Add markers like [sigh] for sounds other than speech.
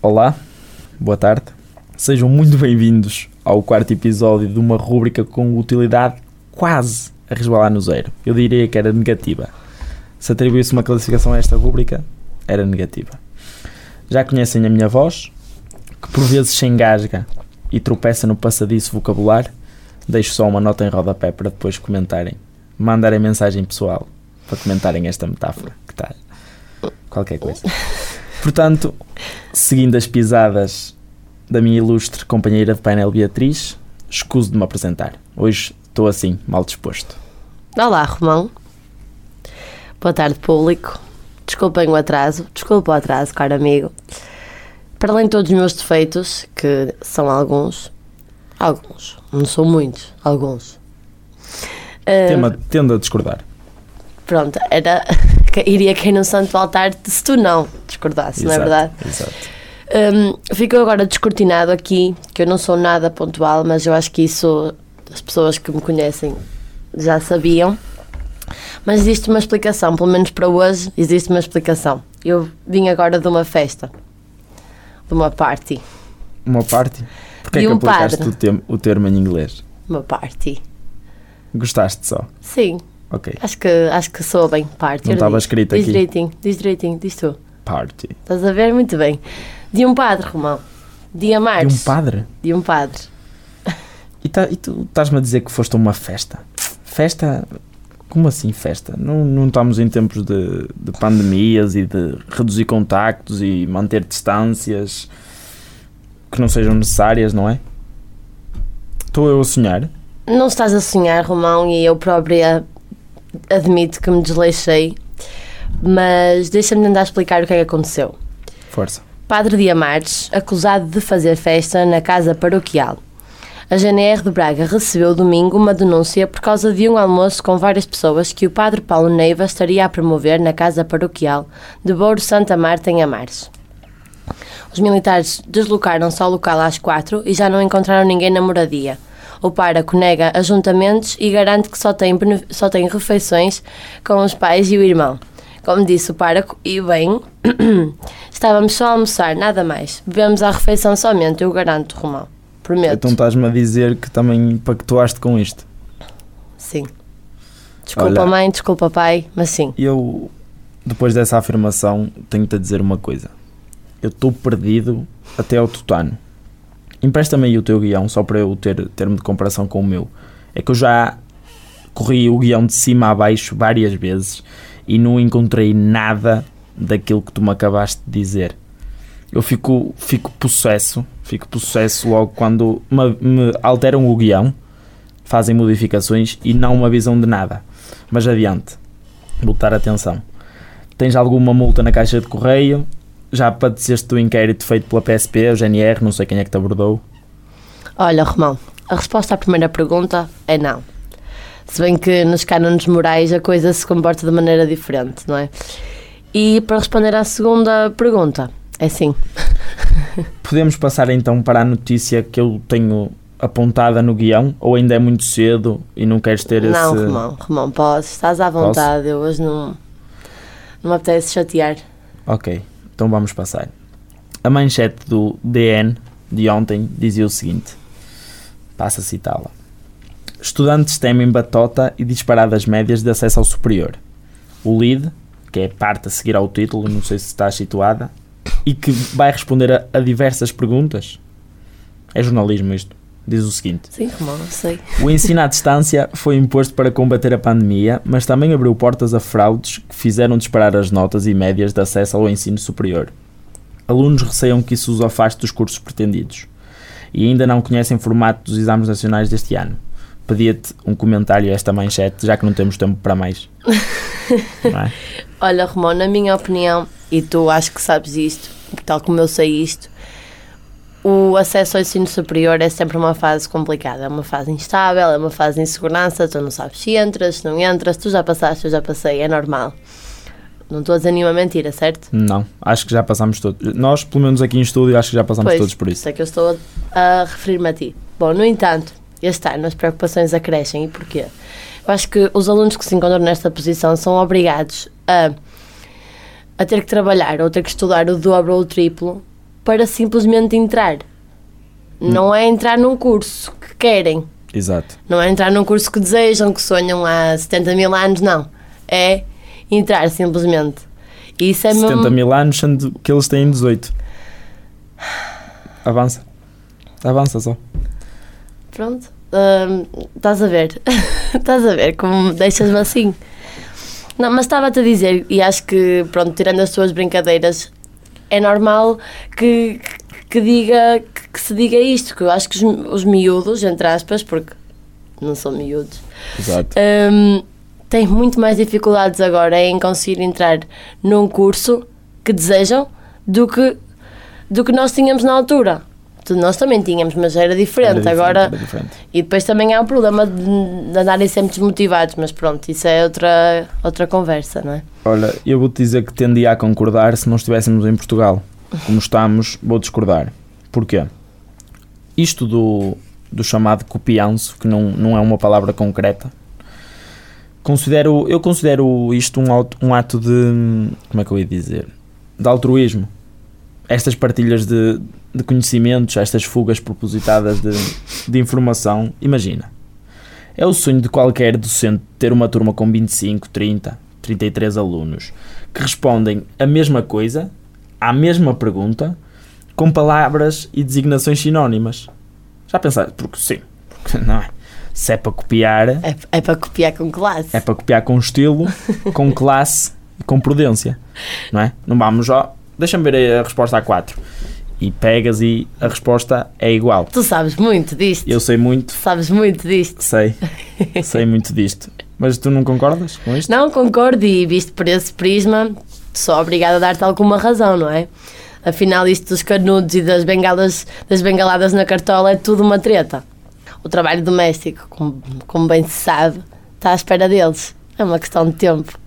Olá, boa tarde. Sejam muito bem-vindos ao quarto episódio de uma rúbrica com utilidade quase a resvalar no zero. Eu diria que era negativa. Se atribuísse uma classificação a esta rúbrica, era negativa. Já conhecem a minha voz, que por vezes se engasga e tropeça no passadiço vocabular. Deixo só uma nota em rodapé para depois comentarem. Mandarem mensagem pessoal para comentarem esta metáfora que está qualquer coisa. [laughs] Portanto, seguindo as pisadas da minha ilustre companheira de painel Beatriz, escuso de me apresentar. Hoje estou assim, mal disposto. Olá, Romão. Boa tarde, público. Desculpem o atraso, desculpa o atraso, caro amigo. Para além de todos os meus defeitos, que são alguns, alguns, não são muitos, alguns. Tema, tendo a discordar. Pronto, era. Iria cair no santo altar se tu não discordasses, não é verdade? Exato. Um, ficou agora descortinado aqui, que eu não sou nada pontual, mas eu acho que isso as pessoas que me conhecem já sabiam. Mas existe uma explicação, pelo menos para hoje, existe uma explicação. Eu vim agora de uma festa, de uma party. Uma party? Porquê De é que um aplicaste o, termo, o termo em inglês? Uma party. Gostaste só? Sim, Ok. acho que, acho que soa bem party. Não estava escrito diz aqui. direitinho, diz direitinho, diz tu. Party. Estás a ver? Muito bem. De um padre, Romão. De De amares. um padre? De um padre. E, tá- e tu estás-me a dizer que foste a uma festa? Festa? Como assim festa? Não, não estamos em tempos de, de pandemias e de reduzir contactos e manter distâncias que não sejam necessárias, não é? Estou eu a sonhar? Não estás a sonhar, Romão, e eu própria admito que me desleixei, mas deixa-me tentar explicar o que é que aconteceu. Força. Padre de Amares, acusado de fazer festa na casa paroquial. A GNR de Braga recebeu domingo uma denúncia por causa de um almoço com várias pessoas que o Padre Paulo Neiva estaria a promover na casa paroquial de Bouro Santa Marta, em Amares. Os militares deslocaram-se ao local às quatro e já não encontraram ninguém na moradia. O pároco nega ajuntamentos e garante que só tem, só tem refeições com os pais e o irmão. Como disse o pároco, e bem, [clears throat] estávamos só a almoçar, nada mais. Bebemos à refeição somente, eu garanto, Romão. Prometo. Então estás-me a dizer que também pactuaste com isto. Sim. Desculpa, Olha. mãe, desculpa, pai, mas sim. Eu, depois dessa afirmação, tenho-te a dizer uma coisa. Eu estou perdido até ao tutano. Empresta-me aí o teu guião, só para eu ter termo de comparação com o meu. É que eu já corri o guião de cima a baixo várias vezes e não encontrei nada daquilo que tu me acabaste de dizer. Eu fico, fico possesso, fico possesso logo quando me, me alteram o guião, fazem modificações e não uma visão de nada. Mas adiante, vou dar atenção. Tens alguma multa na caixa de correio? Já padeceste do inquérito feito pela PSP, o GNR, não sei quem é que te abordou. Olha, Romão, a resposta à primeira pergunta é não. Se bem que nos cânones morais a coisa se comporta de maneira diferente, não é? E para responder à segunda pergunta, é sim. [laughs] Podemos passar então para a notícia que eu tenho apontada no guião, ou ainda é muito cedo e não queres ter Não, esse... Romão, Romão, podes, estás à vontade, eu hoje não, não me apetece chatear. Ok, então vamos passar. A manchete do DN de ontem dizia o seguinte: passa a citá-la. Estudantes temem batota e disparadas médias de acesso ao superior. O lead, que é a parte a seguir ao título, não sei se está situada, e que vai responder a, a diversas perguntas. É jornalismo isto. Diz o seguinte: Sim, Romão, eu sei. o ensino à distância foi imposto para combater a pandemia, mas também abriu portas a fraudes que fizeram disparar as notas e médias de acesso ao ensino superior. Alunos receiam que isso os afaste dos cursos pretendidos e ainda não conhecem o formato dos exames nacionais deste ano. Pedia-te um comentário a esta manchete, já que não temos tempo para mais. [laughs] Não é? Olha, Romão, na minha opinião, e tu acho que sabes isto, tal como eu sei isto, o acesso ao ensino superior é sempre uma fase complicada, é uma fase instável, é uma fase de insegurança, tu não sabes se entras, se não entras, tu já passaste, eu já passei, é normal. Não estou a dizer nenhuma mentira, certo? Não, acho que já passámos todos. Nós, pelo menos aqui em estúdio, acho que já passámos todos por isso. é que eu estou a, a referir-me a ti. Bom, no entanto, este ano as preocupações acrescem. E porquê? Eu acho que os alunos que se encontram nesta posição são obrigados a, a ter que trabalhar ou ter que estudar o dobro ou o triplo para simplesmente entrar. Não é entrar num curso que querem, Exato. não é entrar num curso que desejam, que sonham há 70 mil anos, não. É entrar simplesmente. E isso é 70 mesmo. mil anos, sendo que eles têm 18. Avança. Avança só. Pronto. hum, estás a ver? [laughs] estás a ver como deixas-me assim? Não, mas estava-te a dizer, e acho que, pronto, tirando as tuas brincadeiras, é normal que, que, diga, que, se diga isto, que eu acho que os, os miúdos, entre aspas, porque não são miúdos, Exato. hum, têm muito mais dificuldades agora em conseguir entrar num curso que desejam do que, do que nós tínhamos na altura. Nós também tínhamos, mas era diferente. Era diferente, agora era diferente. e depois também há o problema de, de andarem sempre desmotivados, mas pronto, isso é outra, outra conversa, não é? Olha, eu vou-te dizer que tendia a concordar se não estivéssemos em Portugal. Como estamos, vou discordar. Porquê? Isto do, do chamado copianço, que não, não é uma palavra concreta, considero, eu considero isto um, auto- um ato de. Como é que eu ia dizer? De altruísmo. Estas partilhas de, de conhecimentos, estas fugas propositadas de, de informação, imagina. É o sonho de qualquer docente ter uma turma com 25, 30, 33 alunos que respondem a mesma coisa, à mesma pergunta, com palavras e designações sinónimas. Já pensaste? Porque sim, porque não é? Se é para copiar, É, é para copiar com classe. é para copiar com estilo, com [laughs] classe e com prudência, não é? Não vamos, ó, deixa-me ver aí a resposta a 4. E pegas e a resposta é igual. Tu sabes muito disto. Eu sei muito, Sabes muito disto. sei, [laughs] sei muito disto. Mas tu não concordas com isto? Não, concordo e visto por esse prisma, sou obrigada a dar-te alguma razão, não é? Afinal, isto dos canudos e das bengalas, das bengaladas na cartola é tudo uma treta. O trabalho doméstico, como, como bem se sabe, está à espera deles. É uma questão de tempo.